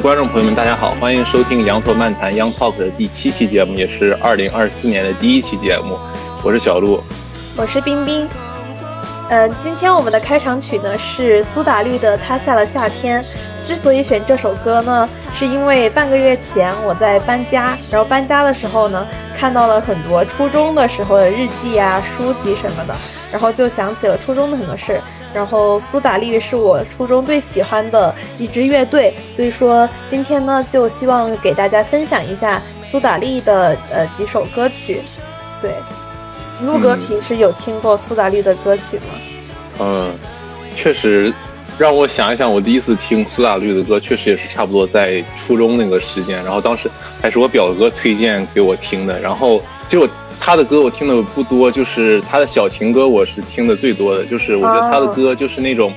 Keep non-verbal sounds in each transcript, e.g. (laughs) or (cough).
观众朋友们，大家好，欢迎收听《羊驼漫谈 Young Talk》的第七期节目，也是二零二四年的第一期节目。我是小鹿，我是冰冰。呃，今天我们的开场曲呢是苏打绿的《他下了夏天》。之所以选这首歌呢，是因为半个月前我在搬家，然后搬家的时候呢，看到了很多初中的时候的日记啊、书籍什么的，然后就想起了初中的很多事。然后苏打绿是我初中最喜欢的一支乐队，所以说今天呢，就希望给大家分享一下苏打绿的呃几首歌曲。对，陆哥平时有听过苏打绿的歌曲吗？嗯，确实，让我想一想，我第一次听苏打绿的歌，确实也是差不多在初中那个时间，然后当时还是我表哥推荐给我听的，然后就。他的歌我听的不多，就是他的小情歌我是听的最多的。就是我觉得他的歌就是那种，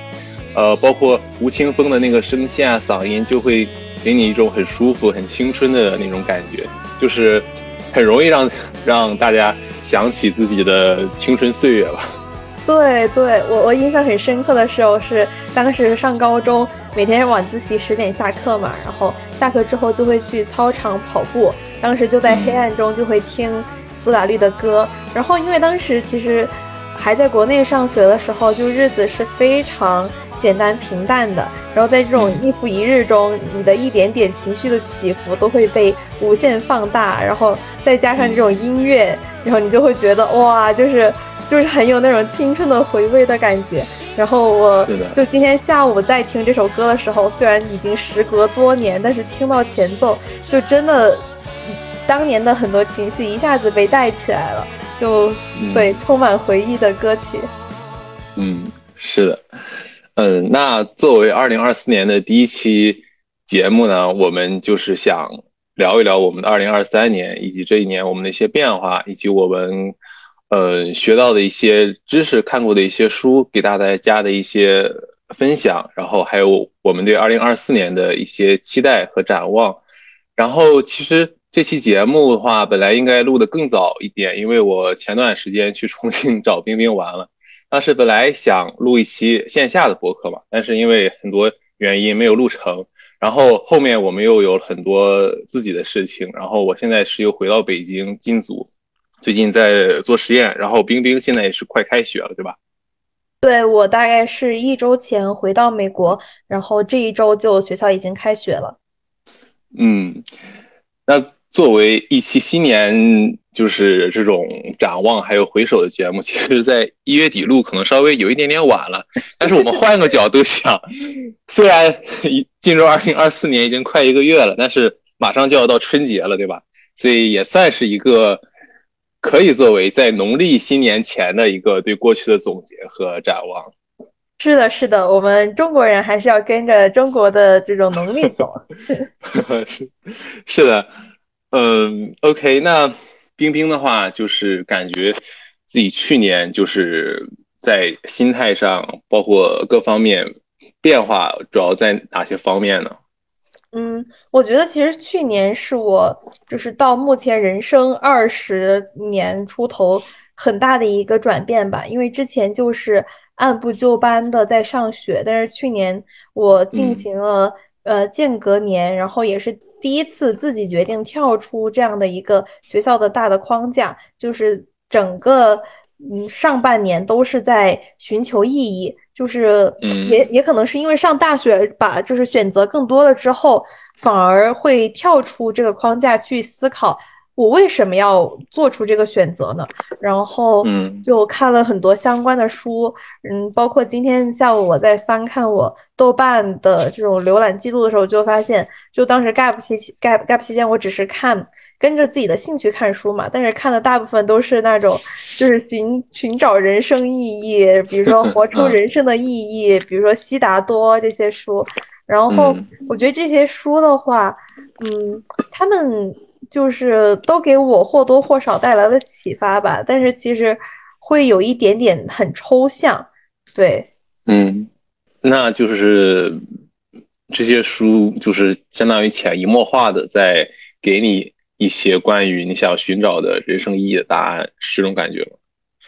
呃，包括吴青峰的那个声线啊、嗓音，就会给你一种很舒服、很青春的那种感觉，就是很容易让让大家想起自己的青春岁月吧。对对，我我印象很深刻的时候是当时上高中，每天晚自习十点下课嘛，然后下课之后就会去操场跑步，当时就在黑暗中就会听。苏打绿的歌，然后因为当时其实还在国内上学的时候，就日子是非常简单平淡的。然后在这种日复一日中，你的一点点情绪的起伏都会被无限放大，然后再加上这种音乐，然后你就会觉得哇，就是就是很有那种青春的回味的感觉。然后我就今天下午在听这首歌的时候，虽然已经时隔多年，但是听到前奏就真的。当年的很多情绪一下子被带起来了，就对充满回忆的歌曲。嗯，是的，嗯，那作为二零二四年的第一期节目呢，我们就是想聊一聊我们的二零二三年以及这一年我们的一些变化，以及我们呃学到的一些知识、看过的一些书，给大家的一些分享，然后还有我们对二零二四年的一些期待和展望。然后其实。这期节目的话，本来应该录的更早一点，因为我前段时间去重庆找冰冰玩了。当时本来想录一期线下的博客嘛，但是因为很多原因没有录成。然后后面我们又有很多自己的事情，然后我现在是又回到北京进组，最近在做实验。然后冰冰现在也是快开学了，对吧？对我大概是一周前回到美国，然后这一周就学校已经开学了。嗯，那。作为一期新年就是这种展望还有回首的节目，其实，在一月底录可能稍微有一点点晚了。(laughs) 但是我们换个角度想，(laughs) 虽然进入二零二四年已经快一个月了，但是马上就要到春节了，对吧？所以也算是一个可以作为在农历新年前的一个对过去的总结和展望。是的，是的，我们中国人还是要跟着中国的这种农历走。(laughs) 是是的。嗯，OK，那冰冰的话就是感觉自己去年就是在心态上，包括各方面变化，主要在哪些方面呢？嗯，我觉得其实去年是我就是到目前人生二十年出头很大的一个转变吧，因为之前就是按部就班的在上学，但是去年我进行了呃间隔年，然后也是。第一次自己决定跳出这样的一个学校的大的框架，就是整个嗯上半年都是在寻求意义，就是也也可能是因为上大学吧，就是选择更多了之后，反而会跳出这个框架去思考。我为什么要做出这个选择呢？然后，嗯，就看了很多相关的书，嗯，包括今天下午我在翻看我豆瓣的这种浏览记录的时候，就发现，就当时 gap 期 gap gap 期间，我只是看跟着自己的兴趣看书嘛，但是看的大部分都是那种就是寻寻找人生意义，比如说 (laughs) 活出人生的意义，比如说悉达多这些书。然后我觉得这些书的话，嗯，他们。就是都给我或多或少带来了启发吧，但是其实会有一点点很抽象，对，嗯，那就是这些书就是相当于潜移默化的在给你一些关于你想寻找的人生意义的答案，是这种感觉吗？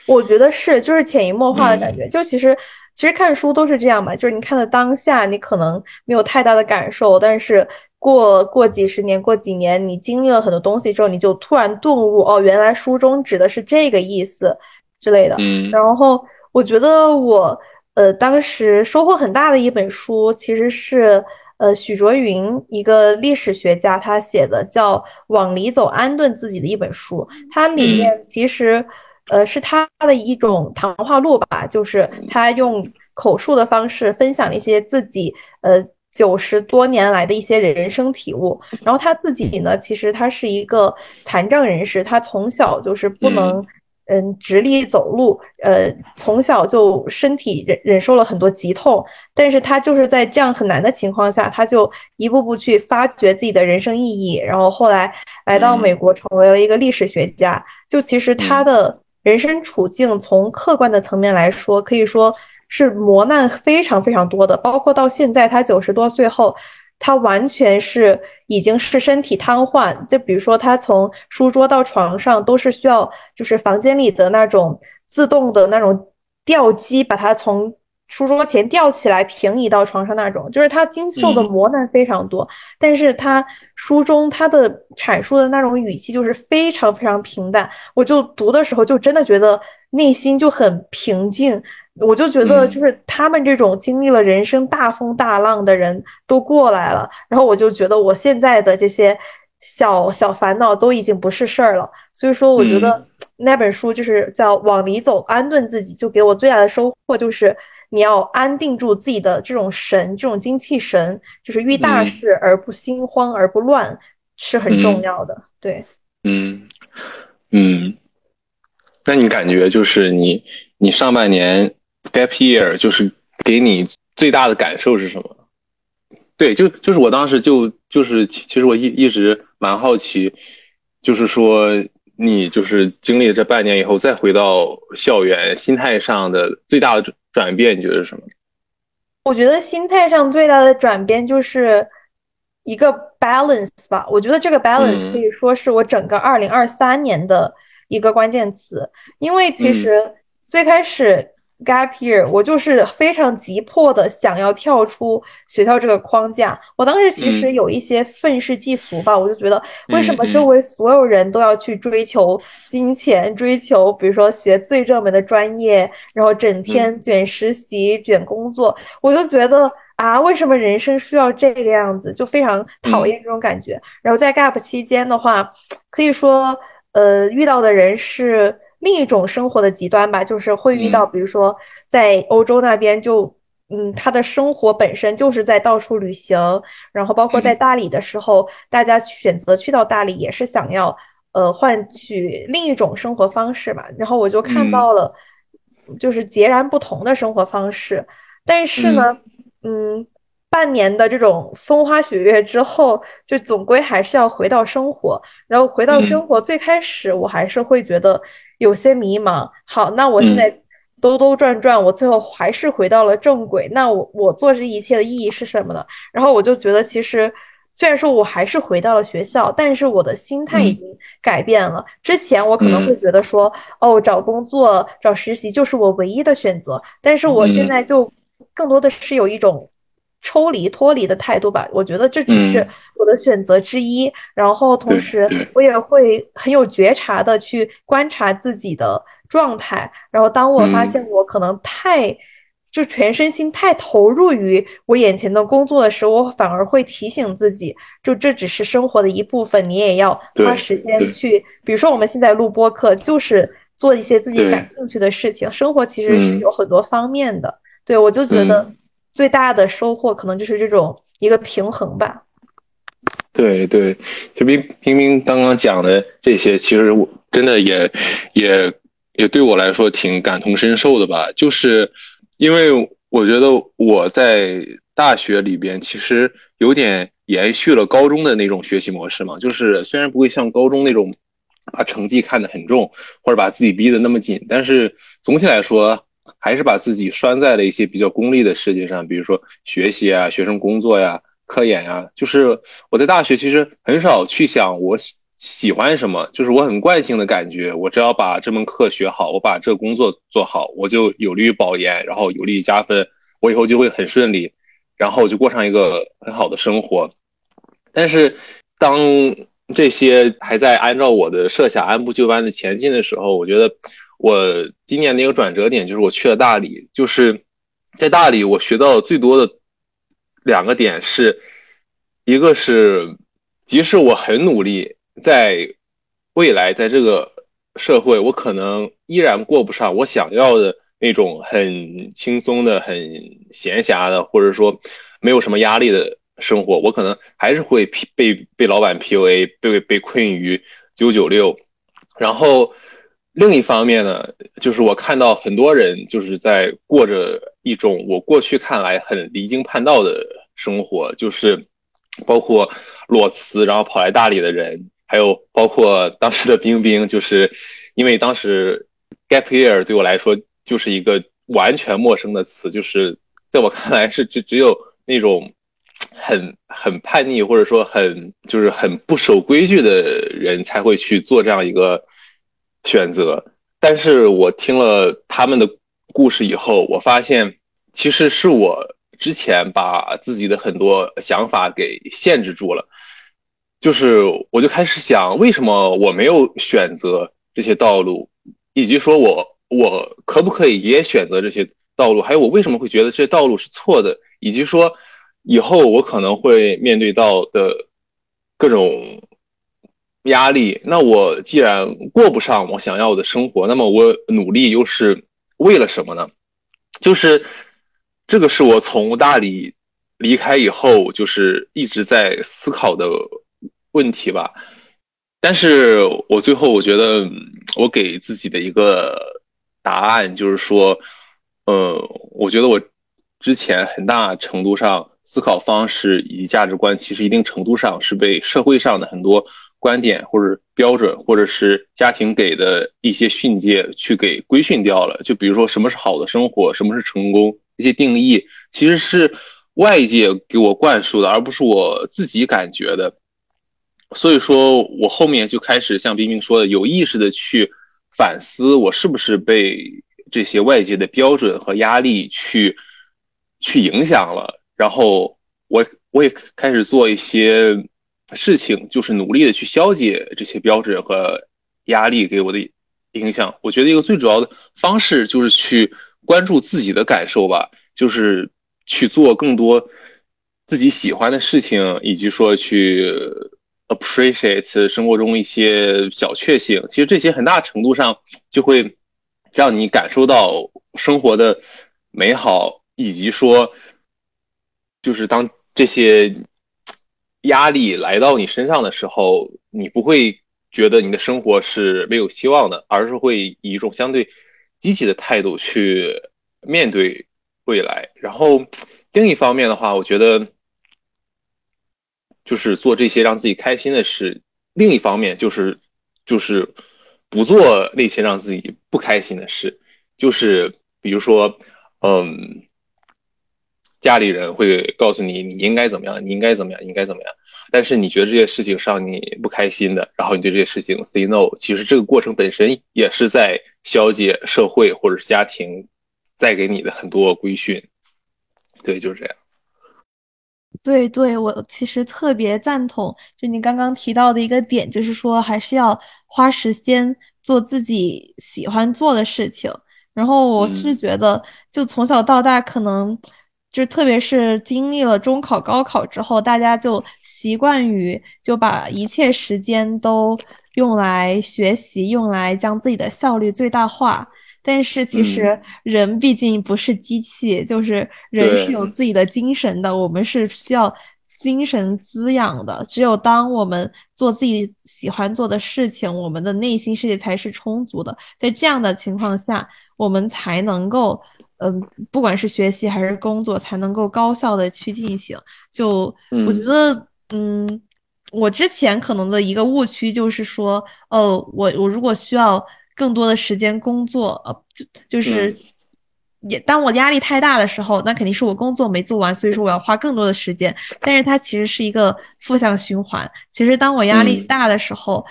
我觉得是，就是潜移默化的感觉。就其实其实看书都是这样嘛，就是你看的当下你可能没有太大的感受，但是。过过几十年，过几年，你经历了很多东西之后，你就突然顿悟，哦，原来书中指的是这个意思之类的。嗯，然后我觉得我呃当时收获很大的一本书，其实是呃许卓云一个历史学家他写的叫《往里走，安顿自己的一本书》，它里面其实呃是他的一种谈话录吧，就是他用口述的方式分享一些自己呃。九十多年来的一些人生体悟，然后他自己呢，其实他是一个残障人士，他从小就是不能，嗯，直立走路，呃，从小就身体忍忍受了很多疾痛，但是他就是在这样很难的情况下，他就一步步去发掘自己的人生意义，然后后来来到美国，成为了一个历史学家。就其实他的人生处境，从客观的层面来说，可以说。是磨难非常非常多的，包括到现在他九十多岁后，他完全是已经是身体瘫痪。就比如说他从书桌到床上都是需要，就是房间里的那种自动的那种吊机把他从书桌前吊起来平移到床上那种，就是他经受的磨难非常多。但是他书中他的阐述的那种语气就是非常非常平淡，我就读的时候就真的觉得内心就很平静。我就觉得，就是他们这种经历了人生大风大浪的人都过来了，然后我就觉得我现在的这些小小烦恼都已经不是事儿了。所以说，我觉得 (tsk) 那本书就是叫《往里走，安顿自己》，就给我最大的收获就是你要安定住自己的这种神，这种精气神，就是遇大事而不心慌而不乱是很重要的。对，嗯嗯，那你感觉就是你你上半年。Gap year 就是给你最大的感受是什么？对，就就是我当时就就是其实我一一直蛮好奇，就是说你就是经历了这半年以后再回到校园，心态上的最大的转变，你觉得是什么？我觉得心态上最大的转变就是一个 balance 吧。我觉得这个 balance 可以说是我整个二零二三年的一个关键词，因为其实最开始。Gap year，我就是非常急迫的想要跳出学校这个框架。我当时其实有一些愤世嫉俗吧，我就觉得为什么周围所有人都要去追求金钱，追求比如说学最热门的专业，然后整天卷实习、卷工作，我就觉得啊，为什么人生需要这个样子？就非常讨厌这种感觉。然后在 Gap 期间的话，可以说呃遇到的人是。另一种生活的极端吧，就是会遇到，比如说在欧洲那边，就嗯，他的生活本身就是在到处旅行，然后包括在大理的时候，大家选择去到大理也是想要呃换取另一种生活方式吧。然后我就看到了，就是截然不同的生活方式。但是呢，嗯，半年的这种风花雪月之后，就总归还是要回到生活。然后回到生活，最开始我还是会觉得。有些迷茫。好，那我现在兜兜转转，我最后还是回到了正轨。那我我做这一切的意义是什么呢？然后我就觉得，其实虽然说我还是回到了学校，但是我的心态已经改变了。之前我可能会觉得说，哦，找工作、找实习就是我唯一的选择，但是我现在就更多的是有一种。抽离脱离的态度吧，我觉得这只是我的选择之一。然后同时，我也会很有觉察的去观察自己的状态。然后当我发现我可能太就全身心太投入于我眼前的工作的时候，我反而会提醒自己，就这只是生活的一部分，你也要花时间去。比如说我们现在录播课，就是做一些自己感兴趣的事情。生活其实是有很多方面的。对我就觉得。最大的收获可能就是这种一个平衡吧。对对，就冰冰冰刚刚讲的这些，其实我真的也也也对我来说挺感同身受的吧。就是因为我觉得我在大学里边其实有点延续了高中的那种学习模式嘛。就是虽然不会像高中那种把成绩看得很重，或者把自己逼得那么紧，但是总体来说。还是把自己拴在了一些比较功利的世界上，比如说学习啊、学生工作呀、科研呀。就是我在大学其实很少去想我喜喜欢什么，就是我很惯性的感觉，我只要把这门课学好，我把这工作做好，我就有利于保研，然后有利于加分，我以后就会很顺利，然后就过上一个很好的生活。但是当这些还在按照我的设想按部就班的前进的时候，我觉得我今年的一个转折点就是我去了大理，就是在大理我学到最多的两个点是，一个是即使我很努力，在未来在这个社会，我可能依然过不上我想要的那种很轻松的、很闲暇的，或者说没有什么压力的。生活，我可能还是会被被老板 PUA，被被困于九九六。然后另一方面呢，就是我看到很多人就是在过着一种我过去看来很离经叛道的生活，就是包括裸辞然后跑来大理的人，还有包括当时的冰冰，就是因为当时 gap year 对我来说就是一个完全陌生的词，就是在我看来是只只有那种。很很叛逆，或者说很就是很不守规矩的人才会去做这样一个选择。但是我听了他们的故事以后，我发现其实是我之前把自己的很多想法给限制住了。就是我就开始想，为什么我没有选择这些道路，以及说我我可不可以也选择这些道路？还有我为什么会觉得这些道路是错的？以及说。以后我可能会面对到的各种压力，那我既然过不上我想要的生活，那么我努力又是为了什么呢？就是这个是我从大理离开以后，就是一直在思考的问题吧。但是我最后我觉得，我给自己的一个答案就是说，呃，我觉得我之前很大程度上。思考方式以及价值观，其实一定程度上是被社会上的很多观点或者标准，或者是家庭给的一些训诫去给规训掉了。就比如说，什么是好的生活，什么是成功，这些定义其实是外界给我灌输的，而不是我自己感觉的。所以说我后面就开始像冰冰说的，有意识的去反思，我是不是被这些外界的标准和压力去去影响了。然后我我也开始做一些事情，就是努力的去消解这些标准和压力给我的影响。我觉得一个最主要的方式就是去关注自己的感受吧，就是去做更多自己喜欢的事情，以及说去 appreciate 生活中一些小确幸。其实这些很大程度上就会让你感受到生活的美好，以及说。就是当这些压力来到你身上的时候，你不会觉得你的生活是没有希望的，而是会以一种相对积极的态度去面对未来。然后另一方面的话，我觉得就是做这些让自己开心的事；另一方面就是就是不做那些让自己不开心的事，就是比如说，嗯。家里人会告诉你你应该怎么样，你应该怎么样，应该怎么样。但是你觉得这些事情是让你不开心的，然后你对这些事情 say no，其实这个过程本身也是在消解社会或者是家庭带给你的很多规训。对，就是这样。对对，我其实特别赞同，就你刚刚提到的一个点，就是说还是要花时间做自己喜欢做的事情。然后我是觉得，就从小到大可能。就特别是经历了中考、高考之后，大家就习惯于就把一切时间都用来学习，用来将自己的效率最大化。但是其实人毕竟不是机器，就是人是有自己的精神的，我们是需要精神滋养的。只有当我们做自己喜欢做的事情，我们的内心世界才是充足的。在这样的情况下，我们才能够。嗯，不管是学习还是工作，才能够高效的去进行。就我觉得，嗯，我之前可能的一个误区就是说，哦，我我如果需要更多的时间工作，呃，就就是也当我压力太大的时候，那肯定是我工作没做完，所以说我要花更多的时间。但是它其实是一个负向循环。其实当我压力大的时候，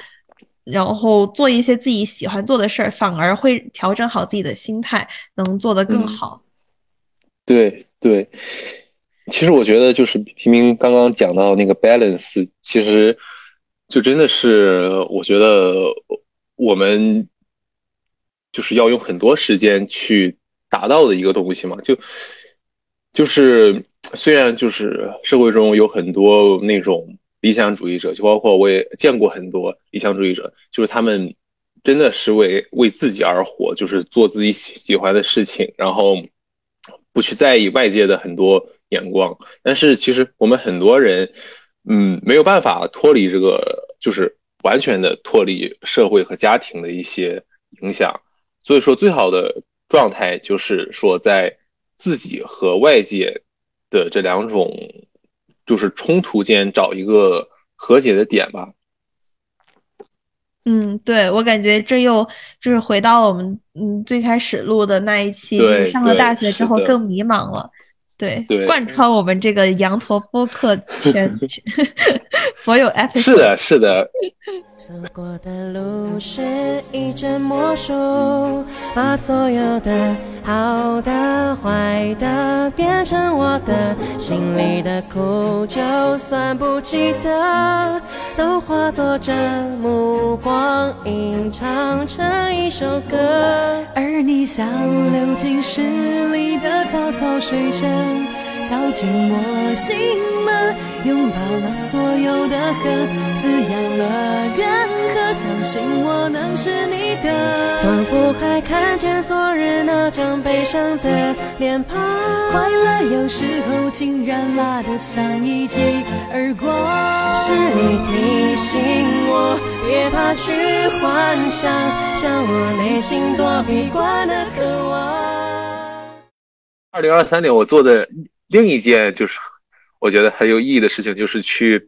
然后做一些自己喜欢做的事儿，反而会调整好自己的心态，能做得更好。对对，其实我觉得就是平平刚刚讲到那个 balance，其实就真的是我觉得我们就是要用很多时间去达到的一个东西嘛。就就是虽然就是社会中有很多那种理想主义者，就包括我也见过很多理想主义者，就是他们真的是为为自己而活，就是做自己喜喜欢的事情，然后不去在意外界的很多。眼光，但是其实我们很多人，嗯，没有办法脱离这个，就是完全的脱离社会和家庭的一些影响。所以说，最好的状态就是说，在自己和外界的这两种就是冲突间找一个和解的点吧。嗯，对我感觉这又就是回到了我们嗯最开始录的那一期，就是上了大学之后更迷茫了。对，贯穿我们这个羊驼播客圈 (laughs) (laughs) 所有 episode。是的，是的。走过的路是一阵魔术，把所有的好的、坏的变成我的，心里的苦就算不记得，都化作这目光，吟唱成一首歌。而你像流进诗里的草草水声。敲进我心门，拥抱了所有的恨，滋养了干涸，相信我能是你的。仿佛还看见昨日那张悲伤的脸庞，快乐有时候竟然辣得像一记耳光。是你提醒我，别怕去幻想，向我内心躲避惯的渴望。二零二三年我做的。另一件就是我觉得很有意义的事情，就是去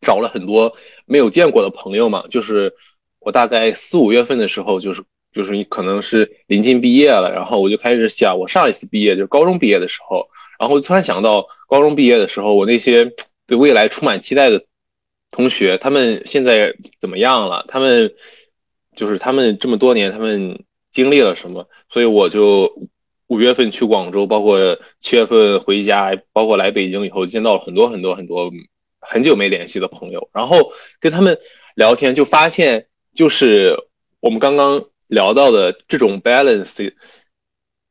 找了很多没有见过的朋友嘛。就是我大概四五月份的时候，就是就是你可能是临近毕业了，然后我就开始想，我上一次毕业就是高中毕业的时候，然后突然想到高中毕业的时候，我那些对未来充满期待的同学，他们现在怎么样了？他们就是他们这么多年，他们经历了什么？所以我就。五月份去广州，包括七月份回家，包括来北京以后，见到了很多很多很多很久没联系的朋友，然后跟他们聊天，就发现就是我们刚刚聊到的这种 balance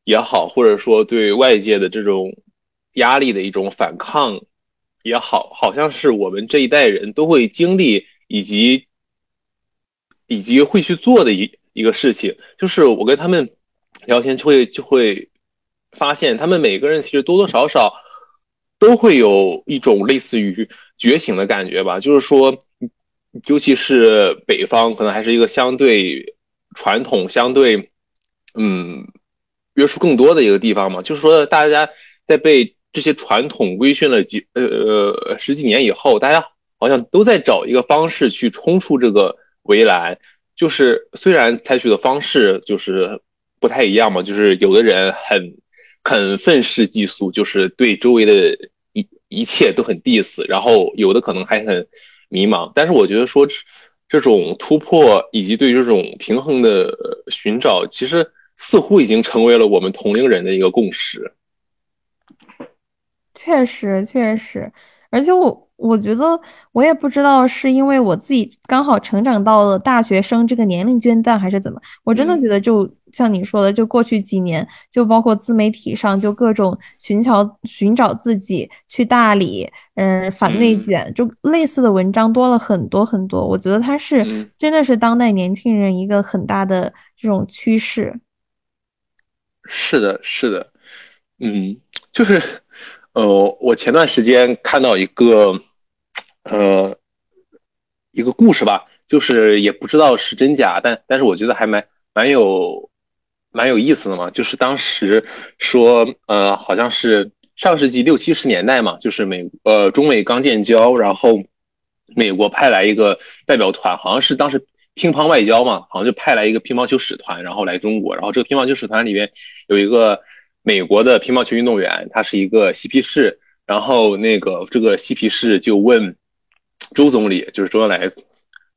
也好，或者说对外界的这种压力的一种反抗也好，好像是我们这一代人都会经历以及以及会去做的一一个事情，就是我跟他们。聊天就会就会发现，他们每个人其实多多少少都会有一种类似于觉醒的感觉吧。就是说，尤其是北方，可能还是一个相对传统、相对嗯约束更多的一个地方嘛。就是说，大家在被这些传统规训了几呃呃十几年以后，大家好像都在找一个方式去冲出这个围栏。就是虽然采取的方式就是。不太一样嘛，就是有的人很很愤世嫉俗，就是对周围的一一切都很 diss，然后有的可能还很迷茫。但是我觉得说这种突破以及对这种平衡的寻找，其实似乎已经成为了我们同龄人的一个共识。确实，确实，而且我。我觉得我也不知道是因为我自己刚好成长到了大学生这个年龄阶段，还是怎么。我真的觉得，就像你说的，就过去几年，就包括自媒体上，就各种寻找寻找自己，去大理，嗯，反内卷，就类似的文章多了很多很多。我觉得它是真的是当代年轻人一个很大的这种趋势。是的，是的，嗯，就是，呃，我前段时间看到一个。呃，一个故事吧，就是也不知道是真假，但但是我觉得还蛮蛮有蛮有意思的嘛。就是当时说，呃，好像是上世纪六七十年代嘛，就是美呃中美刚建交，然后美国派来一个代表团，好像是当时乒乓外交嘛，好像就派来一个乒乓球使团，然后来中国，然后这个乒乓球使团里面有一个美国的乒乓球运动员，他是一个嬉皮士，然后那个这个嬉皮士就问。周总理就是周恩来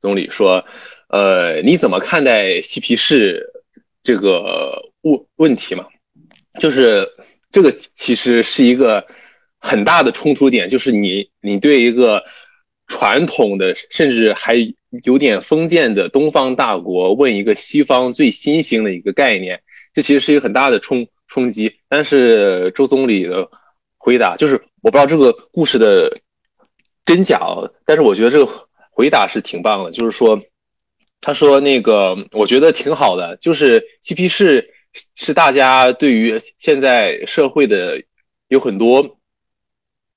总理说：“呃，你怎么看待嬉皮士这个问问题嘛？就是这个其实是一个很大的冲突点，就是你你对一个传统的甚至还有点封建的东方大国问一个西方最新兴的一个概念，这其实是一个很大的冲冲击。但是周总理的回答就是，我不知道这个故事的真假，但是我觉得这个回答是挺棒的，就是说。他说：“那个，我觉得挺好的，就是嬉皮士是大家对于现在社会的有很多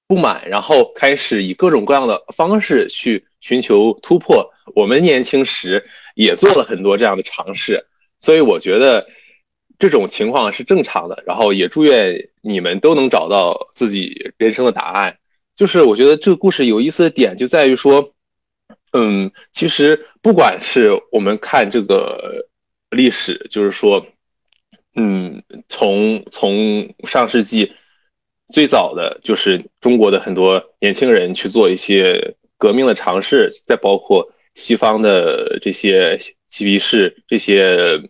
不满，然后开始以各种各样的方式去寻求突破。我们年轻时也做了很多这样的尝试，所以我觉得这种情况是正常的。然后也祝愿你们都能找到自己人生的答案。就是我觉得这个故事有意思的点就在于说。”嗯，其实不管是我们看这个历史，就是说，嗯，从从上世纪最早的就是中国的很多年轻人去做一些革命的尝试，再包括西方的这些嬉皮士这些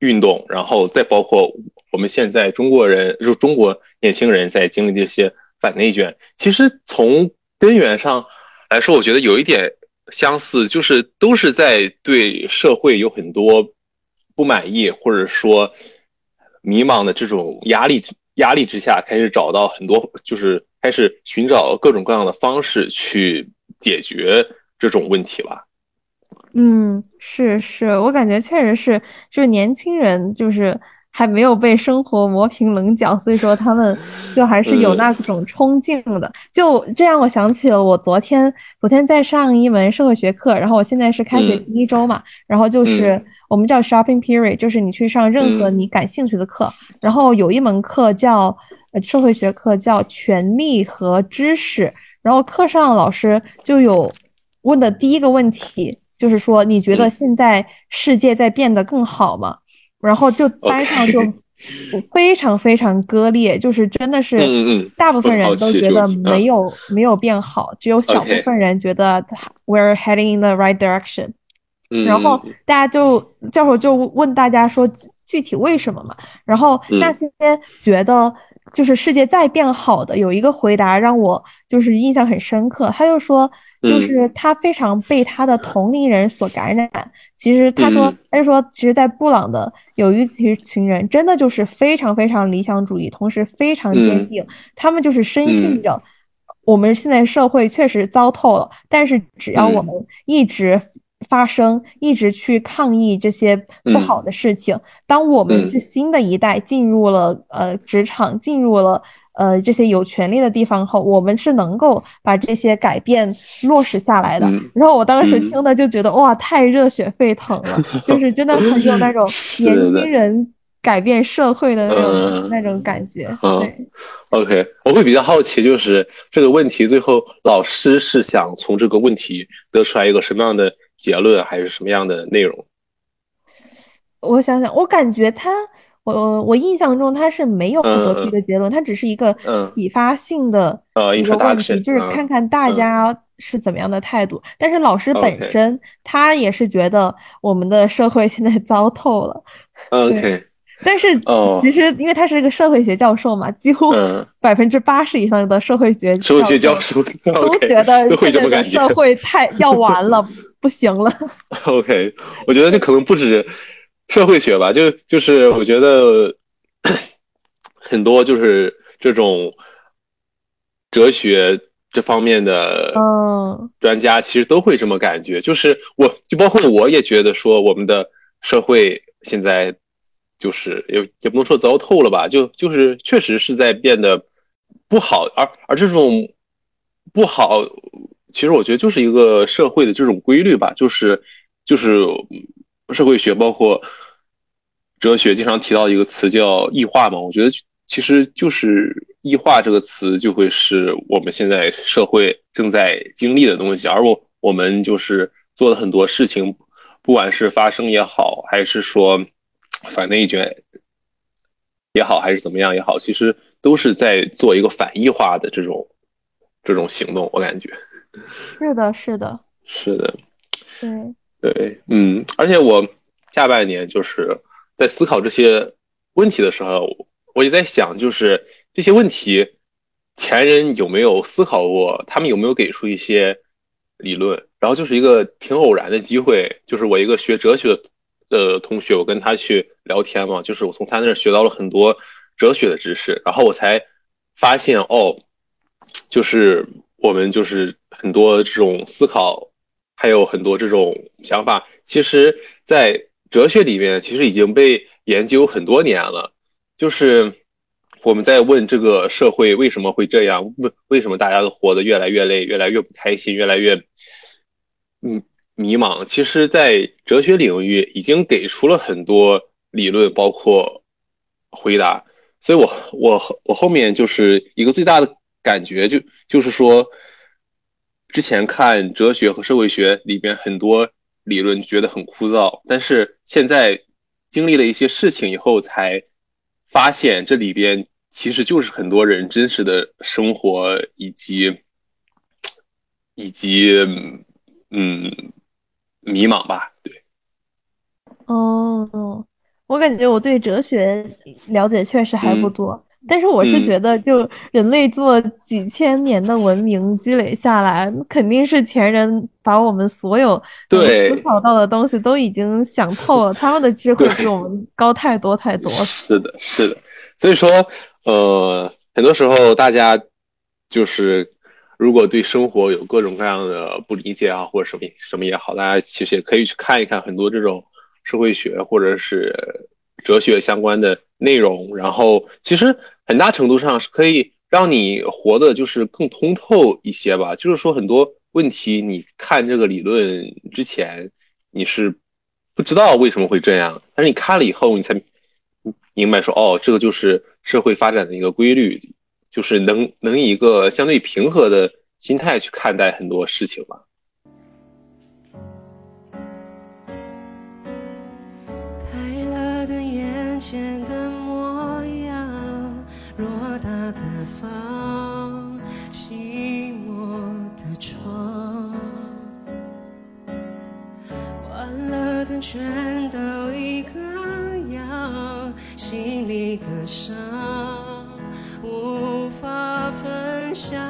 运动，然后再包括我们现在中国人，就中国年轻人在经历这些反内卷，其实从根源上来说，我觉得有一点。相似就是都是在对社会有很多不满意或者说迷茫的这种压力压力之下，开始找到很多就是开始寻找各种各样的方式去解决这种问题吧。嗯，是是，我感觉确实是，就是年轻人就是。还没有被生活磨平棱角，所以说他们就还是有那种冲劲的。就这让我想起了我昨天，昨天在上一门社会学课，然后我现在是开学第一周嘛，然后就是我们叫 shopping period，就是你去上任何你感兴趣的课。然后有一门课叫社会学课，叫权力和知识。然后课上老师就有问的第一个问题，就是说你觉得现在世界在变得更好吗？然后就 (laughs) 班上就非常非常割裂，就是真的是大部分人都觉得没有没有变好，只有小部分人觉得 we're heading in the right direction。然后大家就教授就问大家说具体为什么嘛？然后那些觉得就是世界在变好的，有一个回答让我就是印象很深刻，他就说。就是他非常被他的同龄人所感染。其实他说，他就说，其实，在布朗的有一群群人，真的就是非常非常理想主义，同时非常坚定。他们就是深信着，我们现在社会确实糟透了，但是只要我们一直发声，一直去抗议这些不好的事情，当我们这新的一代进入了呃职场，进入了。呃，这些有权利的地方后，我们是能够把这些改变落实下来的。然后我当时听的就觉得哇，太热血沸腾了，(laughs) 就是真的很有那种年轻人改变社会的那种那种感觉。嗯，OK，我会比较好奇，就是这个问题最后老师是想从这个问题得出来一个什么样的结论，还是什么样的内容？我想想，我感觉他。我我印象中他是没有得出一个结论，他只是一个启发性的一个问题，就是看看大家是怎么样的态度。但是老师本身他也是觉得我们的社会现在 (laughs) 糟透了。OK，但是其实因为他是一个社会学教授嘛，几乎 (laughs) 百分之八十以上的社会学社会学教授都觉得现在的社会太要完了，(laughs) 不行了。(laughs) OK，我觉得这可能不止。社会学吧，就就是我觉得很多就是这种哲学这方面的专家，其实都会这么感觉。就是我就包括我也觉得说，我们的社会现在就是也也不能说糟透了吧，就就是确实是在变得不好。而而这种不好，其实我觉得就是一个社会的这种规律吧，就是就是。社会学包括哲学，经常提到一个词叫异化嘛？我觉得其实就是异化这个词，就会是我们现在社会正在经历的东西。而我我们就是做了很多事情，不管是发生也好，还是说反内卷也好，还是怎么样也好，其实都是在做一个反异化的这种这种行动。我感觉是的，是的，是的，对。对，嗯，而且我下半年就是在思考这些问题的时候，我也在想，就是这些问题前人有没有思考过，他们有没有给出一些理论？然后就是一个挺偶然的机会，就是我一个学哲学的同学，我跟他去聊天嘛，就是我从他那儿学到了很多哲学的知识，然后我才发现哦，就是我们就是很多这种思考，还有很多这种想法，其实在哲学里面其实已经被研究很多年了，就是我们在问这个社会为什么会这样，为为什么大家都活得越来越累，越来越不开心，越来越。嗯，迷茫。其实，在哲学领域已经给出了很多理论，包括回答。所以，我我我后面就是一个最大的感觉，就就是说，之前看哲学和社会学里边很多理论觉得很枯燥，但是现在经历了一些事情以后，才发现这里边其实就是很多人真实的生活以及以及。嗯，迷茫吧，对。哦，我感觉我对哲学了解确实还不多，但是我是觉得，就人类做几千年的文明积累下来，肯定是前人把我们所有思考到的东西都已经想透了，他们的智慧比我们高太多太多。是的，是的。所以说，呃，很多时候大家就是。如果对生活有各种各样的不理解啊，或者什么什么也好，大家其实也可以去看一看很多这种社会学或者是哲学相关的内容，然后其实很大程度上是可以让你活的就是更通透一些吧。就是说很多问题，你看这个理论之前你是不知道为什么会这样，但是你看了以后，你才明白说哦，这个就是社会发展的一个规律。就是能能以一个相对平和的心态去看待很多事情吧。全都一个样，心里的伤。无法分享，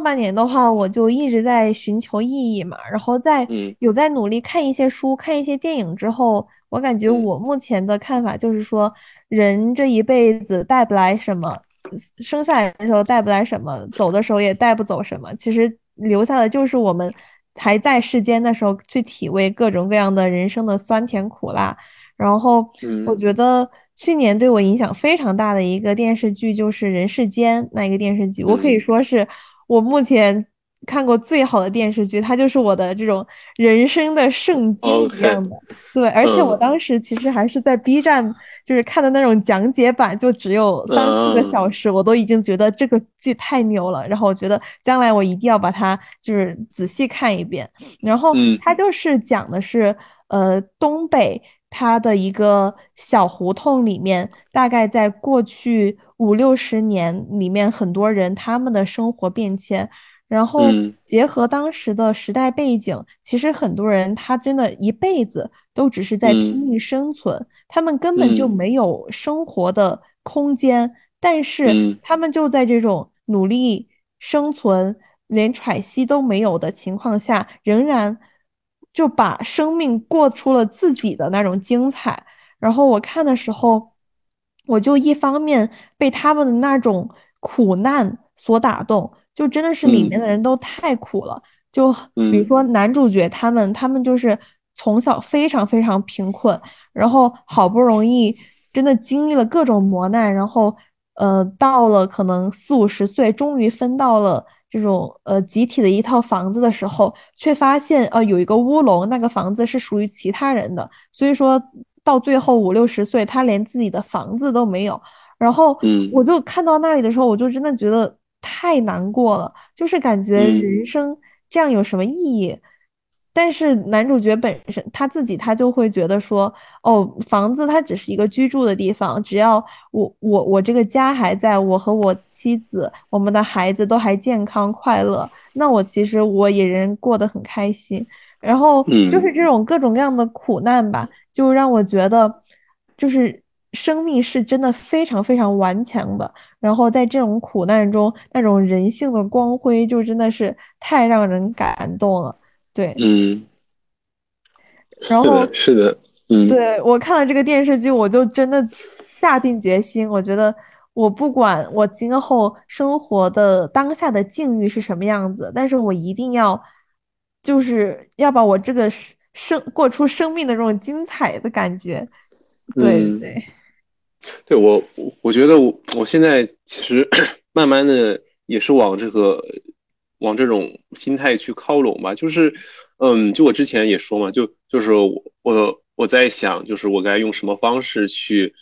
上半年的话，我就一直在寻求意义嘛，然后在有在努力看一些书、看一些电影之后，我感觉我目前的看法就是说，人这一辈子带不来什么，生下来的时候带不来什么，走的时候也带不走什么，其实留下的就是我们还在世间的时候去体味各种各样的人生的酸甜苦辣。然后我觉得去年对我影响非常大的一个电视剧就是《人世间》那一个电视剧，我可以说是。我目前看过最好的电视剧，它就是我的这种人生的圣经一样的。对，而且我当时其实还是在 B 站，就是看的那种讲解版，就只有三四个小时，我都已经觉得这个剧太牛了。然后我觉得将来我一定要把它就是仔细看一遍。然后它就是讲的是，呃，东北它的一个小胡同里面，大概在过去。五六十年里面，很多人他们的生活变迁，然后结合当时的时代背景，其实很多人他真的一辈子都只是在拼命生存，他们根本就没有生活的。空间，但是嗯他们就在这种努力生存、连喘息都没有的情况下，仍然就把生命过出了自己的那种精彩。然后我看的时候，我就一方面被他们的那种苦难所打动，就真的是里面的人都太苦了。就比如嗯说男主角他们，他们就是从小非常非常贫困，然后好不容易真的经历了各种磨难，然后呃到了可能四五十岁，终于分到了这种呃集体的一套房子的时候，却发现呃有一个乌龙，那个房子是属于其他人的，所以说到最后五六十岁，他连自己的房子都没有。然后嗯我就看到那里的时候，我就真的觉得太难过了，就是感觉嗯人生这样有什么意义？但是男主角本身他自己他就会觉得说，哦，房子它只是一个居住的地方，只要我我我这个家还在，我和我妻子、我们的孩子都还健康快乐，那我其实我也人过得很开心。然后就是嗯这种各种各样的苦难吧，就让我觉得，就是生命是真的非常非常顽强的。然后在这种苦难中，那种人性的光辉，就真的是太让人感动了。对，嗯，然后是的，嗯，对，我看了这个电视剧，我就真的下定决心，我觉得我不管我今后生活的当下的境遇是什么样子，但是我一定要，就是要把我这个生生过出生命的这种精彩的感觉。对嗯。对，对，我我觉得我我现在其实 (coughs) 慢慢的也是往这个往这种心态去靠拢吧，就是，嗯，就我之前也说嘛，就就是我我在想，就是我该用什么方式去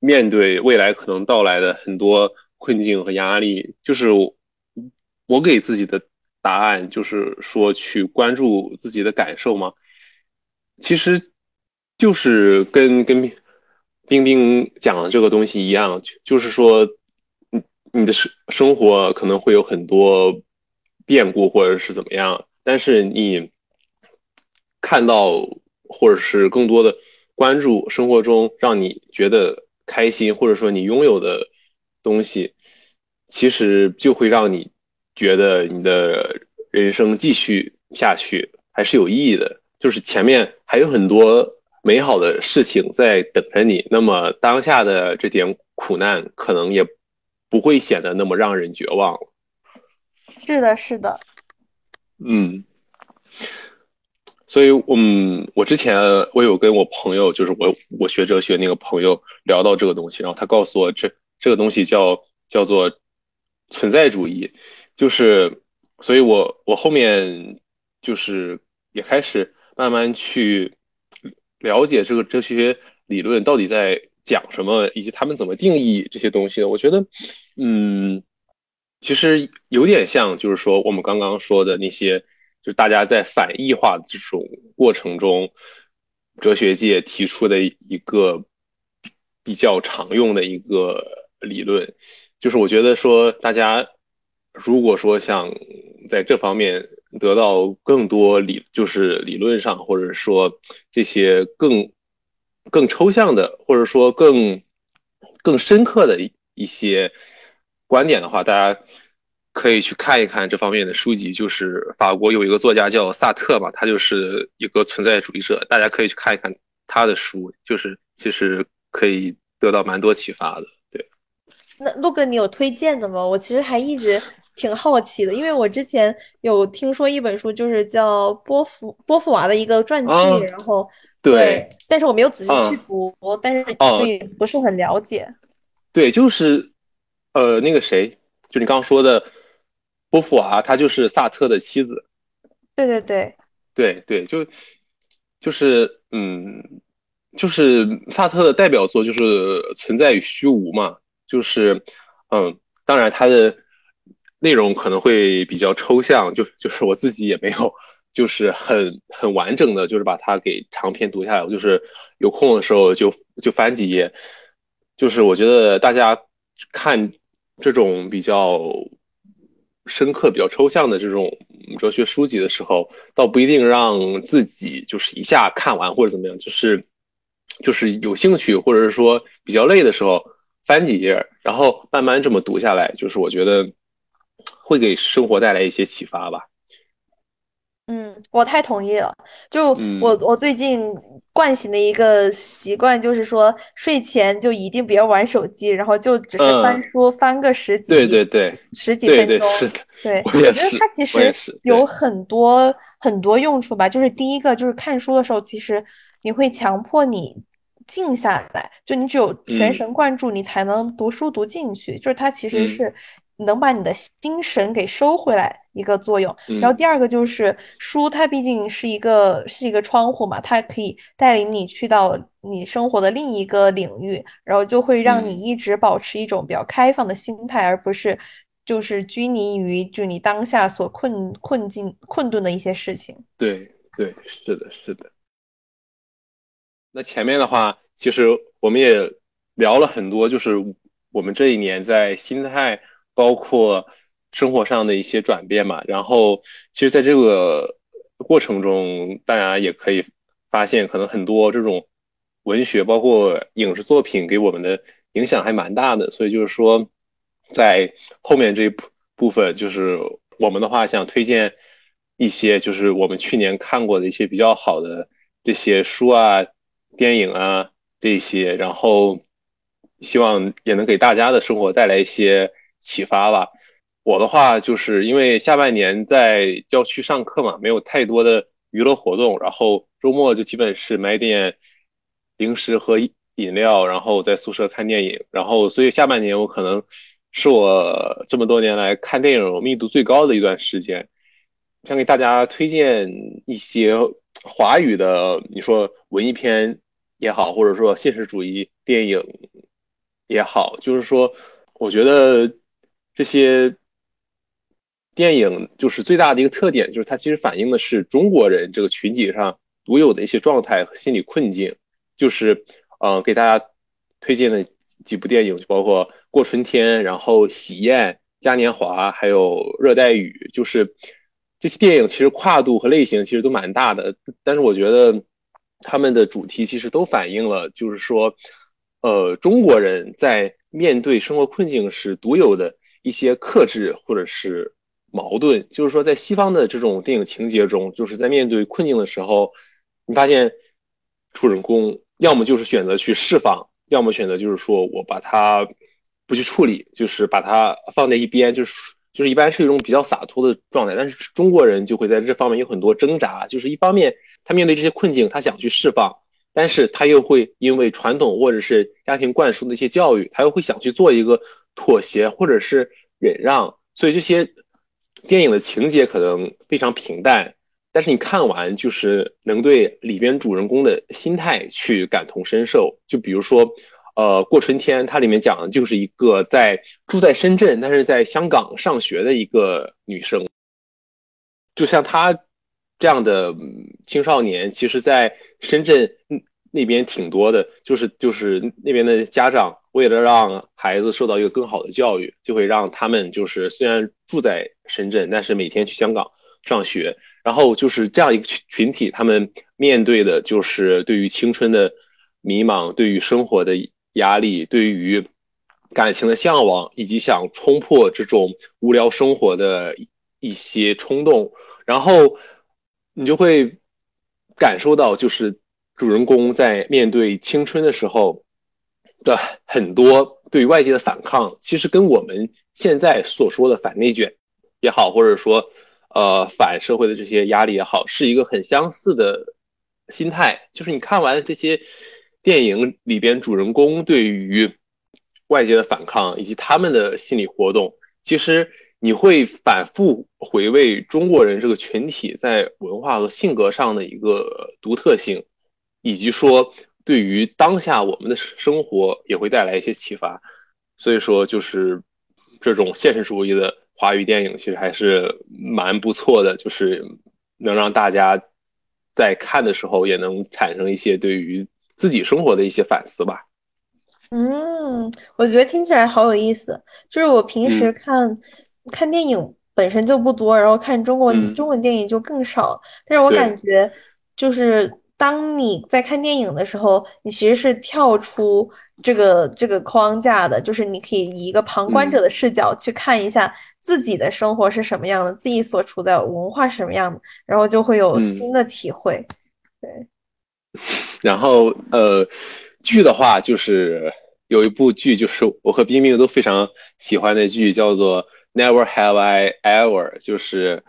面对未来可能到来的很多困境和压力，就是我给自己的答案就是说去关注自己的感受嘛，其实就是跟跟冰冰讲的这个东西一样，就是说，你你的生生活可能会有很多变故或者是怎么样，但是你看到或者是更多的关注生活中让你觉得开心，或者说你拥有的东西，其实就会让你觉得你的人生继续下去还是有意义的。就是前面还有很多美好的事情在等着你，那么当下的这点苦难可能也不会显得那么让人绝望了。是的，是的，嗯，所以，嗯，我之前我有跟我朋友，就是我我学哲学那个朋友聊到这个东西，然后他告诉我这这个东西叫叫做存在主义，就是，所以我我后面就是也开始慢慢去了解这个哲学理论到底在讲什么，以及他们怎么定义这些东西。我觉得，嗯，其实有点像，就是说我们刚刚说的那些。就是大家在反异化的这种过程中，哲学界提出的一个比较常用的一个理论，就是我觉得说大家如果说想在这方面得到更多理，就是理论上或者说这些更更抽象的，或者说更更深刻的一些观点的话，大家。可以去看一看这方面的书籍，就是法国有一个作家叫萨特嘛，他就是一个存在主义者，大家可以去看一看他的书，就是其实可以得到蛮多启发的。对，那陆哥，你有推荐的吗？我其实还一直挺好奇的，因为我之前有听说一本书，就是叫波伏波伏娃的一个传记，啊、然后对，但是我没有仔细去读，啊、但是所以不是很了解。对，就是呃那个谁，就你刚刚说的。波伏娃，她就是萨特的妻子。对对对，对对，就就是嗯，就是萨特的代表作就是《存在与虚无》嘛，就是嗯，当然它的内容可能会比较抽象，就就是我自己也没有就是很很完整的，就是把它给长篇读下来。我就是有空的时候就就翻几页，就是我觉得大家看这种比较。深刻、比较抽象的这种哲学书籍的时候，倒不一定让自己就是一下看完或者怎么样，就是就是有兴趣或者是说比较累的时候，翻几页，然后慢慢这么读下来，就是我觉得会给生活带来一些启发吧。嗯，我太同意了。就嗯我我最近惯性的一个习惯就是说，睡前就一定不要玩手机，然后就只是翻嗯书，翻个十几对对对十几对对，分钟。是的，对，我也觉得是它其实有很多很多用处吧。就是第一个，就是看书的时候，其实你会强迫你静下来，就你只有全嗯神贯注，你才能读书读进去。就是它其实嗯是能把你的心神给收回来一个作用。然后嗯第二个就是书，它毕竟是一个是一个窗户嘛，它可以带领你去到你生活的另一个领域，然后就会让你嗯一直保持一种比较开放的心态，而不是就是拘泥于就你当下所困困境困顿的一些事情。对对，是的，是的。那前面的话，其实我们也聊了很多，就是我们这一年在心态，包括生活上的一些转变嘛。然后，其实在这个过程中，大家也可以发现，可能很多这种文学，包括影视作品给我们的影响还蛮大的。所以就是说，在后面这一部部分，就是我们的话想推荐一些，就是我们去年看过的一些比较好的这些书啊、电影啊这些，然后希望也能给大家的生活带来一些启发吧。我的话就是因为下半年在郊区上课嘛，没有太多的娱乐活动，然后周末就基本是买点零食和饮料，然后在宿舍看电影，然后所以下半年我可能是我这么多年来看电影密度最高的一段时间。想给大家推荐一些华语的，你说文艺片也好，或者说现实主义电影也好，就是说，我觉得这些电影就是最大的一个特点，就是它其实反映的是中国人这个群体上独有的一些状态和心理困境。就是呃，给大家推荐的几部电影，就包括《过春天》，然后《喜宴》、《嘉年华》，还有《热带雨》，就是这些电影其实跨度和类型其实都蛮大的，但是我觉得他们的主题其实都反映了，就是说，呃，中国人在面对生活困境时独有的一些克制或者是矛盾。就是说，在西方的这种电影情节中，就是在面对困境的时候，你发现主人公要么就是选择去释放，要么选择就是说我把它不去处理，就是把它放在一边，就是就是一般是一种比较洒脱的状态。但是中国人就会在这方面有很多挣扎，就是一方面他面对这些困境，他想去释放，但是他又会因为传统或者是家庭灌输的一些教育，他又会想去做一个妥协或者是忍让。所以这些电影的情节可能非常平淡。但是你看完就是能对里边主人公的心态去感同身受，就比如说，呃，过春天，它里面讲的就是一个在住在深圳，但是在香港上学的一个女生，就像她这样的青少年，其实在深圳那边挺多的，就是就是那边的家长为了让孩子受到一个更好的教育，就会让他们就是虽然住在深圳，但是每天去香港上学。然后就是这样一个群群体，他们面对的就是对于青春的迷茫，对于生活的压力，对于感情的向往，以及想冲破这种无聊生活的一些冲动。然后你就会感受到，就是主人公在面对青春的时候的很多对外界的反抗，其实跟我们现在所说的反内卷也好，或者说。呃，反社会的这些压力也好，是一个很相似的心态。就是你看完这些电影里边主人公对于外界的反抗以及他们的心理活动，其实你会反复回味中国人这个群体在文化和性格上的一个独特性，以及说对于当下我们的生活也会带来一些启发。所以说，就是这种现实主义的。华语电影其实还是蛮不错的，就是能让大家在看的时候也能产生一些对于自己生活的一些反思吧。嗯，我觉得听起来好有意思。就是我平时嗯看、看电影本身就不多，然后看中国、嗯中文电影就更少。但是我感觉，就是当你在看电影的时候，你其实是跳出这个这个框架的，就是你可以以一个旁观者的视角去看一下自己的生活是什么样的，自己所处的文化是什么样的，然后就会有新的体会。对。(laughs) 然后呃，剧的话就是有一部剧，就是我和冰冰都非常喜欢的剧，叫做《Never Have I Ever》，就是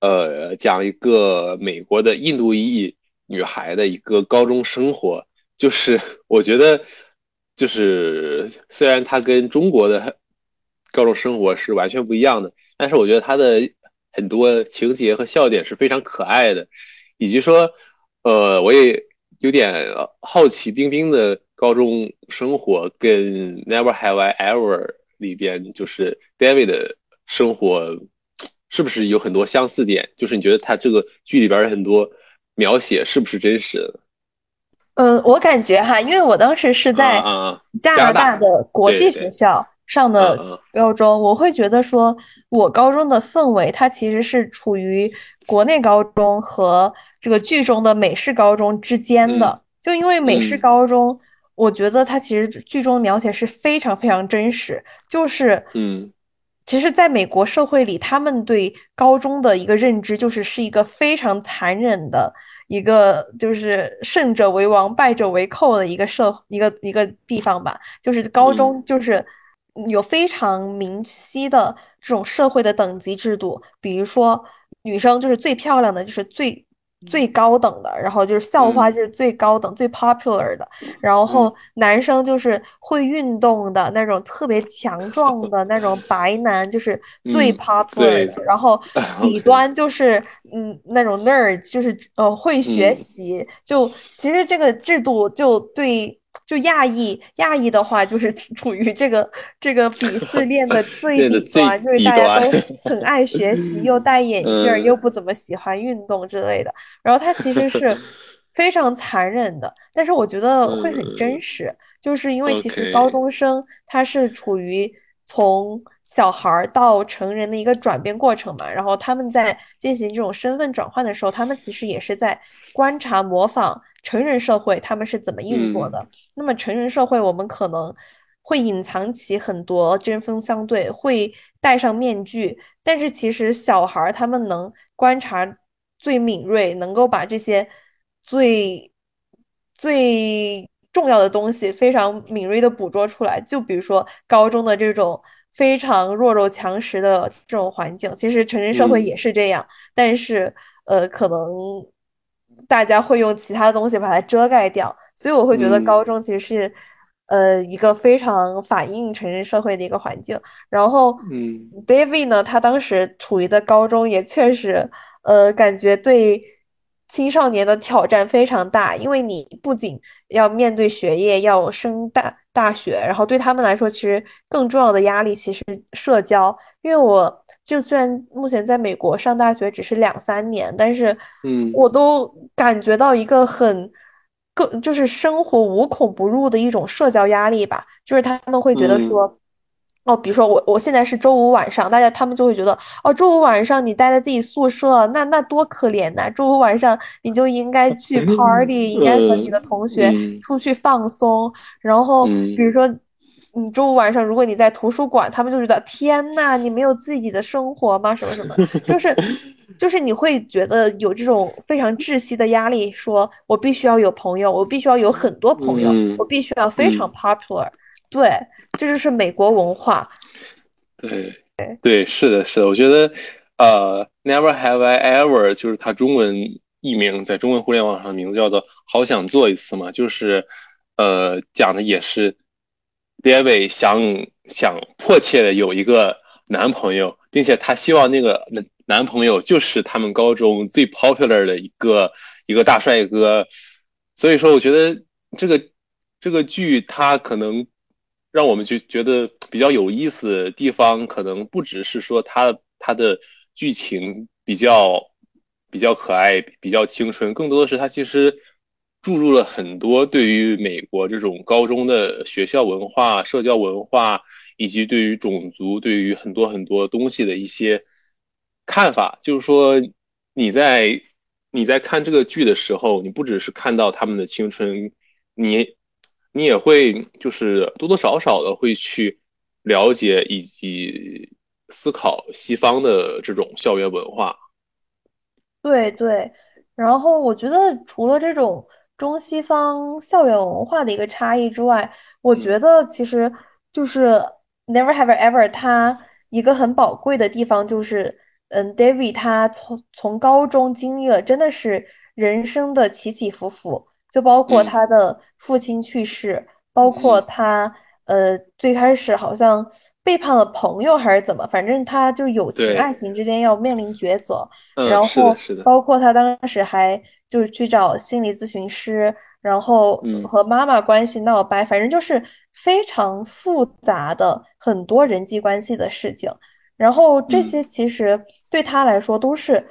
呃讲一个美国的印度裔女孩的一个高中生活。就是我觉得，就是虽然它跟中国的高中生活是完全不一样的，但是我觉得它的很多情节和笑点是非常可爱的，以及说呃我也。有点好奇，冰冰的高中生活跟《Never Have I Ever》里边就是 David 的生活，是不是有很多相似点？就是你觉得他这个剧里边的很多描写是不是真实的？嗯，我感觉哈，因为我当时是在加拿大。的国际学校上的高中，我会觉得说，我高中的氛围它其实是处于国内高中和。这个剧中的美式高中之间的，就因为美式高中，我觉得它其实剧中的描写是非常非常真实，就是，嗯，其实在美国社会里，他们对高中的一个认知就是是一个非常残忍的一个，就是胜者为王，败者为寇的一个社一个一个地方吧，就是高中就是有非常明晰的这种社会的等级制度，比如说女生就是最漂亮的就是最。最高等的，然后就是校花，就是最高等、最 popular 的。然后男生就是会运动的那种特别强壮的那种 (laughs) 白男，就是最 popular 的。然后底 (laughs) 端就是嗯那种 nerd，就是呃会学习。就其实这个制度就对。就亚裔，亚裔的话就是处于这个这个鄙视链的 (laughs) 最底端，就是大家都很爱学习，又 (laughs) 戴眼镜，又不怎么喜欢运动之类的。然后他其实是 (laughs) 非常残忍的，但是我觉得会很真实，就是因为其实高中生他是处于从小孩到成人的一个转变过程嘛，然后他们在进行这种身份转换的时候，他们其实也是在观察、模仿。成人社会他们是怎么运作的？那么成人社会我们可能会隐藏起很多针锋相对，会戴上面具，但是其实小孩儿他们能观察最敏锐，能够把这些最最重要的东西非常敏锐的捕捉出来。就比如说高中的这种非常弱肉强食的这种环境，其实成人社会也是这样，但是呃可能。大家会用其他的东西把它遮盖掉，所以我会觉得高中其实是，呃，一个非常反映成人社会的一个环境。然后，嗯，David 呢，他当时处于的高中也确实，呃，感觉对。青少年的挑战非常大，因为你不仅要面对学业，要升大大学，然后对他们来说，其实更重要的压力其实社交。因为我就虽然目前在美国上大学只是两三年，但是，嗯，我都感觉到一个很更就是生活无孔不入的一种社交压力吧，就是他们会觉得说。哦，比如说我我现在是周五晚上，大家他们就会觉得哦，周五晚上你待在自己宿舍，那那多可怜呐！周五晚上你就应该去 party，应该和你的同学出去放松。然后比如说你周五晚上如果你在图书馆，他们就觉得天呐，你没有自己的生活吗？什么什么，就是 (laughs) 就是你会觉得有这种非常窒息的压力，说我必须要有朋友，我必须要有很多朋友，我必须要非常 popular，对。这就是美国文化，对对是的，是的，我觉得，呃，Never Have I Ever 就是它中文译名，在中文互联网上的名字叫做“好想做一次”嘛，就是，呃，讲的也是，David 想想迫切的有一个男朋友，并且他希望那个男男朋友就是他们高中最 popular 的一个一个大帅哥，所以说，我觉得这个这个剧它可能。让我们就觉得比较有意思的地方，可能不只是说它它的剧情比较比较可爱、比较青春，更多的是它其实注入了很多对于美国这种高中的学校文化、社交文化，以及对于种族、对于很多很多东西的一些看法。就是说，你在你在看这个剧的时候，你不只是看到他们的青春，你。你也会就是多多少少的会去了解以及思考西方的这种校园文化。对对，然后我觉得除了这种中西方校园文化的一个差异之外，我觉得其实就是 Never Have Ever 它一个很宝贵的地方就是，嗯，David 他从从高中经历了真的是人生的起起伏伏，就包括他的父亲去世，包括他呃最开始好像。背叛了朋友还是怎么？反正他就友情、爱情之间要面临抉择，然后包括他当时还就是去找心理咨询师，然后和妈妈关系闹掰，反正就是非常复杂的很多人际关系的事情。然后这些其实对他来说都是。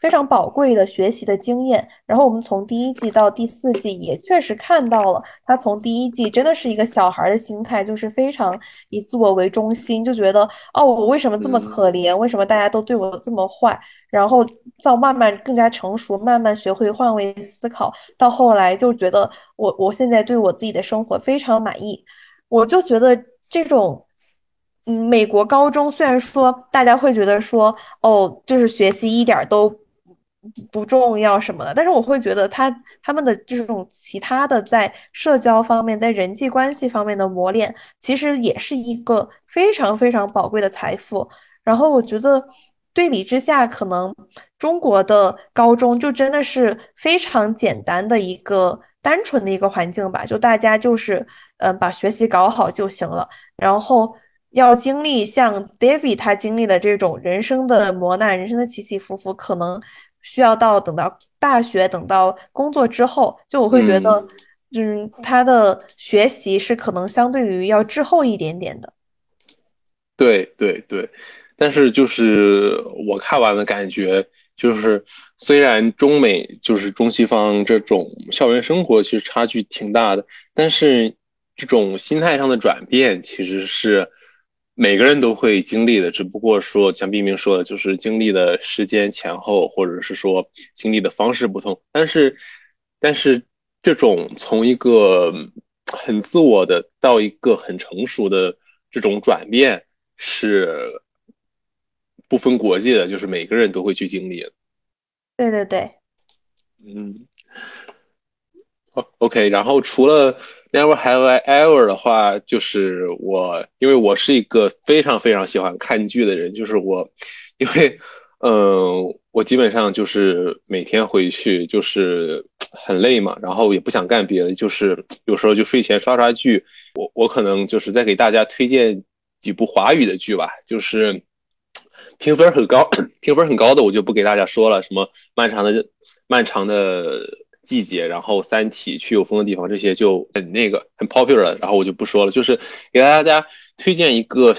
非常宝贵的学习的经验，然后我们从第一季到第四季也确实看到了他从第一季真的是一个小孩的心态，就是非常以自我为中心，就觉得哦，我为什么这么可怜？为什么大家都对我这么坏？然后到慢慢更加成熟，慢慢学会换位思考，到后来就觉得我我现在对我自己的生活非常满意。我就觉得这种。嗯，美国高中虽然说大家会觉得说哦，就是学习一点都。不重要什么的，但是我会觉得他他们的这种其他的在社交方面，在人际关系方面的磨练，其实也是一个非常非常宝贵的财富。然后我觉得对比之下，可能中国的高中就真的是非常简单的一个单纯的一个环境吧，就大家就是嗯把学习搞好就行了。然后要经历像 David 他经历的这种人生的磨难，人生的起起伏伏，可能。需要到等到大学，等到工作之后，就我会觉得，嗯，他的学习是可能相对于要滞后一点点的。对对对，但是就是我看完的感觉，就是虽然中美就是中西方这种校园生活其实差距挺大的，但是这种心态上的转变其实是。每个人都会经历的，只不过说像冰冰说的，就是经历的时间前后，或者是说经历的方式不同。但是，但是这种从一个很自我的到一个很成熟的这种转变，是不分国界的，就是每个人都会去经历。对对对，嗯，OK。然后除了。Never have I ever 的话，就是我，因为我是一个非常非常喜欢看剧的人，就是我，因为，嗯，我基本上就是每天回去就是很累嘛，然后也不想干别的，就是有时候就睡前刷刷剧。我我可能就是再给大家推荐几部华语的剧吧，就是评分很高，(coughs) 评分很高的我就不给大家说了，什么漫长的漫长的。季节，然后《三体》去有风的地方，这些就很那个很 popular，然后我就不说了。就是给大家推荐一个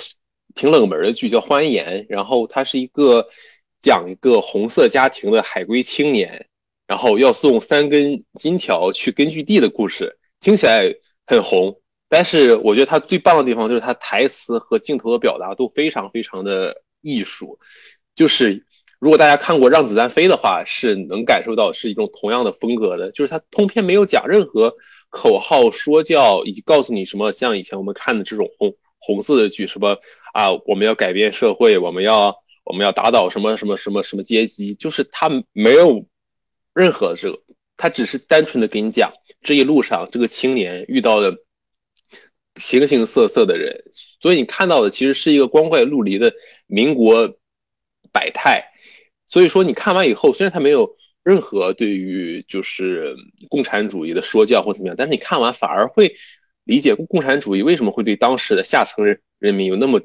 挺冷门的剧，叫《欢颜》，然后它是一个讲一个红色家庭的海归青年，然后要送三根金条去根据地的故事，听起来很红。但是我觉得它最棒的地方就是它台词和镜头的表达都非常非常的艺术，就是。如果大家看过《让子弹飞》的话，是能感受到是一种同样的风格的，就是它通篇没有讲任何口号说教，以及告诉你什么像以前我们看的这种红红色的剧，什么啊我们要改变社会，我们要我们要打倒什么什么什么什么阶级，就是它没有任何这个，它只是单纯的给你讲这一路上这个青年遇到的形形色色的人，所以你看到的其实是一个光怪陆离的民国百态。所以说，你看完以后，虽然他没有任何对于就是共产主义的说教或怎么样，但是你看完反而会理解共产主义为什么会对当时的下层人人民有那么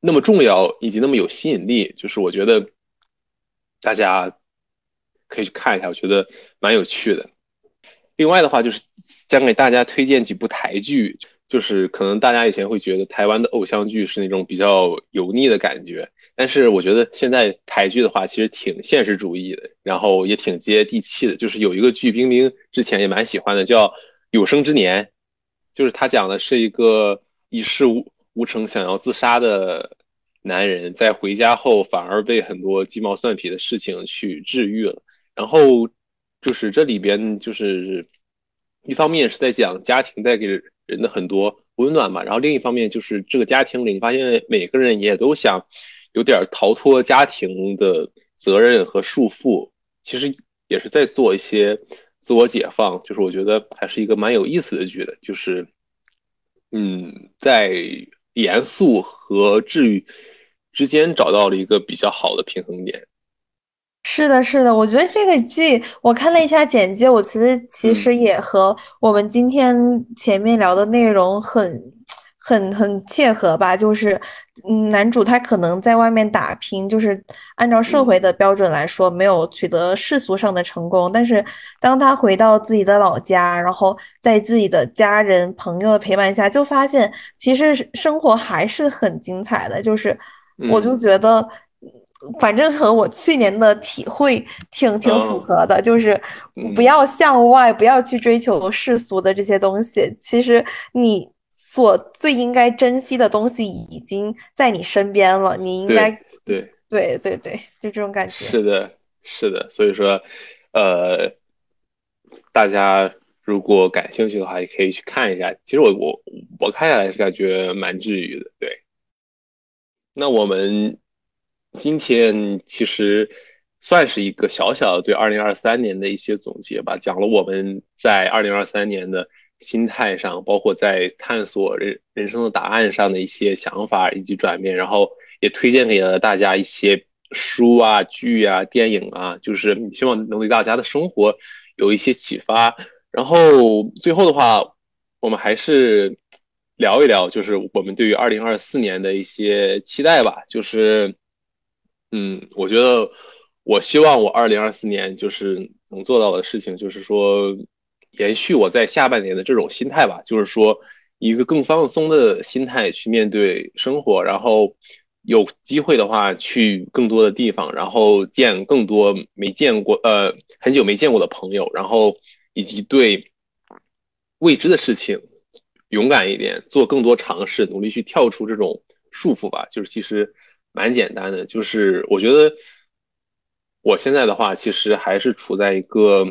那么重要，以及那么有吸引力。就是我觉得大家可以去看一下，我觉得蛮有趣的。另外的话，就是将给大家推荐几部台剧。就是可能大家以前会觉得台湾的偶像剧是那种比较油腻的感觉，但是我觉得现在台剧的话其实挺现实主义的，然后也挺接地气的。就是有一个剧，冰冰之前也蛮喜欢的，叫《有生之年》，就是他讲的是一个一事无无成想要自杀的男人，在回家后反而被很多鸡毛蒜皮的事情去治愈了。然后就是这里边就是。一方面是在讲家庭带给人的很多温暖嘛，然后另一方面就是这个家庭里，你发现每个人也都想有点逃脱家庭的责任和束缚，其实也是在做一些自我解放，就是我觉得还是一个蛮有意思的剧的，就是嗯，在严肃和治愈之间找到了一个比较好的平衡点。是的，是的，我觉得这个剧我看了一下简介，我其实其实也和我们今天前面聊的内容很、很、很切合吧。就是，嗯，男主他可能在外面打拼，就是按照社会的标准来说，没有取得世俗上的成功。但是，当他回到自己的老家，然后在自己的家人朋友的陪伴下，就发现其实生活还是很精彩的。就是，我就觉得。反正和我去年的体会挺挺符合的，就是不要向外，不要去追求世俗的这些东西。其实你所最应该珍惜的东西已经在你身边了，你应该对对对对，就这种感觉。是的，是的。所以说，呃，大家如果感兴趣的话，也可以去看一下。其实我我我看下来是感觉蛮治愈的。对，那我们。今天其实算是一个小小的对二零二三年的一些总结吧，讲了我们在二零二三年的心态上，包括在探索人人生的答案上的一些想法以及转变，然后也推荐给了大家一些书啊、剧啊、电影啊，就是希望能对大家的生活有一些启发。然后最后的话，我们还是聊一聊，就是我们对于二零二四年的一些期待吧，就是。嗯，我觉得我希望我二零二四年就是能做到的事情，就是说延续我在下半年的这种心态吧，就是说一个更放松的心态去面对生活，然后有机会的话去更多的地方，然后见更多没见过呃很久没见过的朋友，然后以及对未知的事情勇敢一点，做更多尝试，努力去跳出这种束缚吧，就是其实。蛮简单的，就是我觉得我现在的话，其实还是处在一个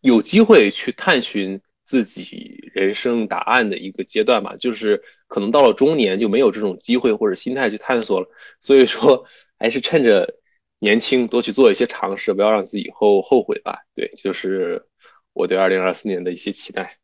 有机会去探寻自己人生答案的一个阶段吧。就是可能到了中年就没有这种机会或者心态去探索了，所以说还是趁着年轻多去做一些尝试，不要让自己以后后悔吧。对，就是我对二零二四年的一些期待。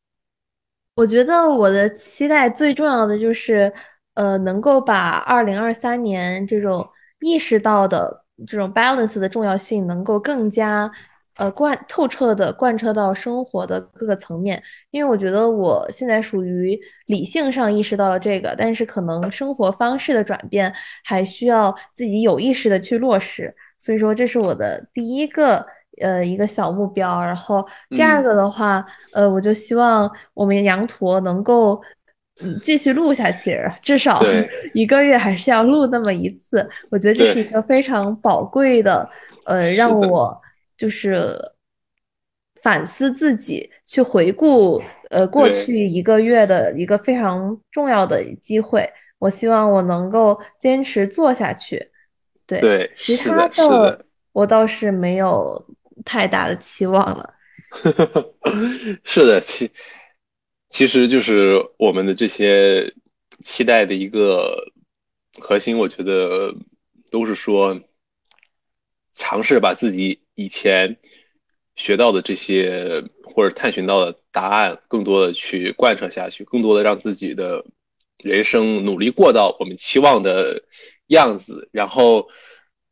我觉得我的期待最重要的就是。呃，能够把二零二三年这种意识到的这种 balance 的重要性，能够更加呃贯透彻的贯彻到生活的各个层面。因为我觉得我现在属于理性上意识到了这个，但是可能生活方式的转变还需要自己有意识的去落实。所以说，这是我的第一个呃一个小目标。然后第二个的话，呃，我就希望我们羊驼能够。嗯，继续录下去，至少 (laughs) 一个月还是要录那么一次。我觉得这是一个非常宝贵的，呃，让我就是反思自己，去回顾呃过去一个月的一个非常重要的机会。我希望我能够坚持做下去。对，其他的我倒是没有太大的期望了。(laughs) 是的，其。其实就是我们的这些期待的一个核心，我觉得都是说尝试把自己以前学到的这些或者探寻到的答案，更多的去贯彻下去，更多的让自己的人生努力过到我们期望的样子。然后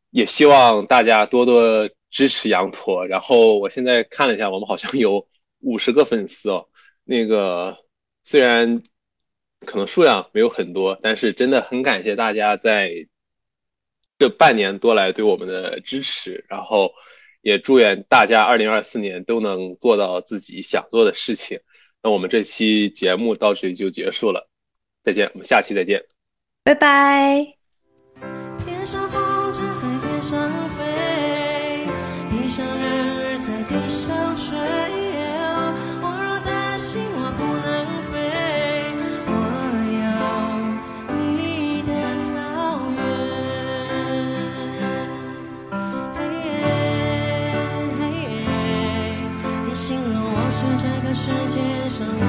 也希望大家多多支持羊驼。然后我现在看了一下，我们好像有五十个粉丝哦。那个虽然可能数量没有很多，但是真的很感谢大家在这半年多来对我们的支持，然后也祝愿大家二零二四年都能做到自己想做的事情。那我们这期节目到这里就结束了，再见，我们下期再见，拜拜。界